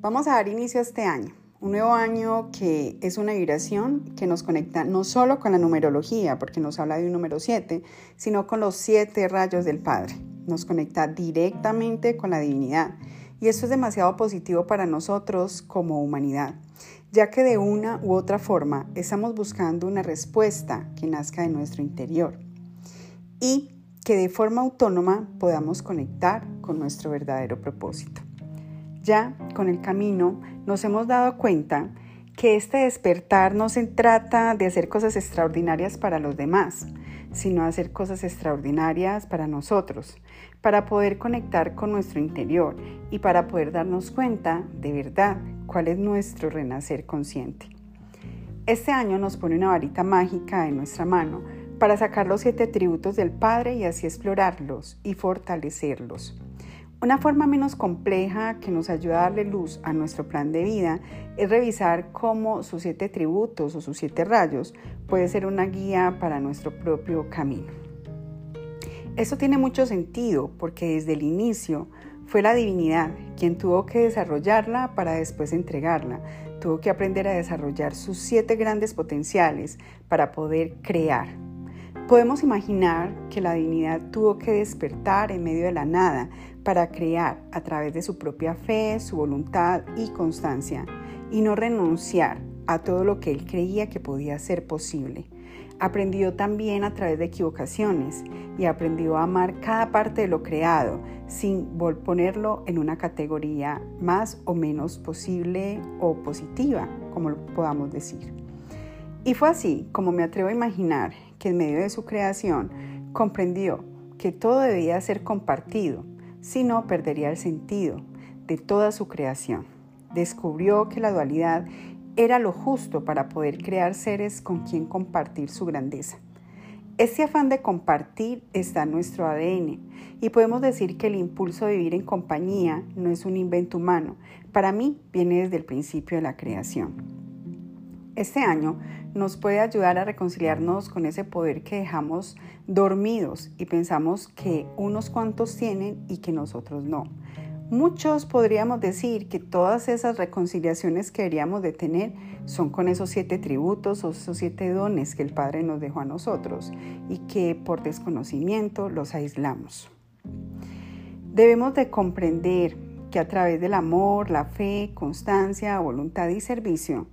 Vamos a dar inicio a este año, un nuevo año que es una vibración que nos conecta no solo con la numerología, porque nos habla de un número 7, sino con los siete rayos del Padre. Nos conecta directamente con la divinidad. Y esto es demasiado positivo para nosotros como humanidad, ya que de una u otra forma estamos buscando una respuesta que nazca de nuestro interior y que de forma autónoma podamos conectar con nuestro verdadero propósito. Ya con el camino nos hemos dado cuenta que este despertar no se trata de hacer cosas extraordinarias para los demás, sino hacer cosas extraordinarias para nosotros, para poder conectar con nuestro interior y para poder darnos cuenta de verdad cuál es nuestro renacer consciente. Este año nos pone una varita mágica en nuestra mano para sacar los siete atributos del Padre y así explorarlos y fortalecerlos. Una forma menos compleja que nos ayuda a darle luz a nuestro plan de vida es revisar cómo sus siete tributos o sus siete rayos puede ser una guía para nuestro propio camino. Esto tiene mucho sentido porque desde el inicio fue la divinidad quien tuvo que desarrollarla para después entregarla. Tuvo que aprender a desarrollar sus siete grandes potenciales para poder crear. Podemos imaginar que la divinidad tuvo que despertar en medio de la nada para crear a través de su propia fe, su voluntad y constancia, y no renunciar a todo lo que él creía que podía ser posible. Aprendió también a través de equivocaciones y aprendió a amar cada parte de lo creado sin ponerlo en una categoría más o menos posible o positiva, como lo podamos decir. Y fue así como me atrevo a imaginar que en medio de su creación comprendió que todo debía ser compartido si no perdería el sentido de toda su creación. Descubrió que la dualidad era lo justo para poder crear seres con quien compartir su grandeza. Este afán de compartir está en nuestro ADN y podemos decir que el impulso de vivir en compañía no es un invento humano. Para mí viene desde el principio de la creación. Este año nos puede ayudar a reconciliarnos con ese poder que dejamos dormidos y pensamos que unos cuantos tienen y que nosotros no. Muchos podríamos decir que todas esas reconciliaciones que deberíamos de tener son con esos siete tributos o esos siete dones que el Padre nos dejó a nosotros y que por desconocimiento los aislamos. Debemos de comprender que a través del amor, la fe, constancia, voluntad y servicio,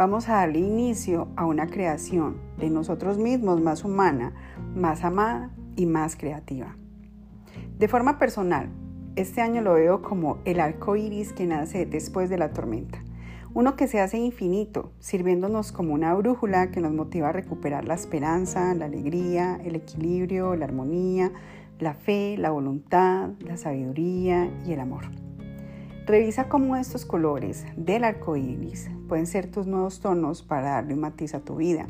vamos a darle inicio a una creación de nosotros mismos más humana, más amada y más creativa. De forma personal, este año lo veo como el arco iris que nace después de la tormenta. Uno que se hace infinito, sirviéndonos como una brújula que nos motiva a recuperar la esperanza, la alegría, el equilibrio, la armonía, la fe, la voluntad, la sabiduría y el amor. Revisa cómo estos colores del arco iris pueden ser tus nuevos tonos para darle un matiz a tu vida.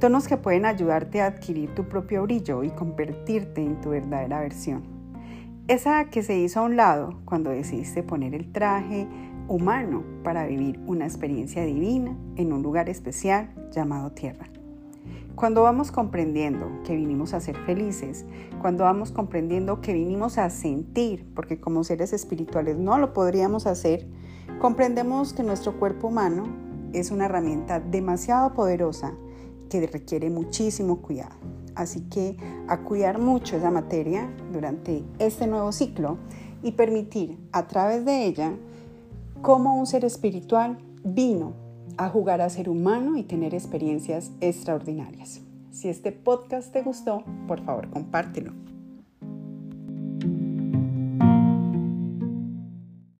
Tonos que pueden ayudarte a adquirir tu propio brillo y convertirte en tu verdadera versión. Esa que se hizo a un lado cuando decidiste poner el traje humano para vivir una experiencia divina en un lugar especial llamado tierra. Cuando vamos comprendiendo que vinimos a ser felices, cuando vamos comprendiendo que vinimos a sentir, porque como seres espirituales no lo podríamos hacer, comprendemos que nuestro cuerpo humano es una herramienta demasiado poderosa que requiere muchísimo cuidado. Así que a cuidar mucho esa materia durante este nuevo ciclo y permitir a través de ella cómo un ser espiritual vino a jugar a ser humano y tener experiencias extraordinarias. Si este podcast te gustó, por favor compártelo.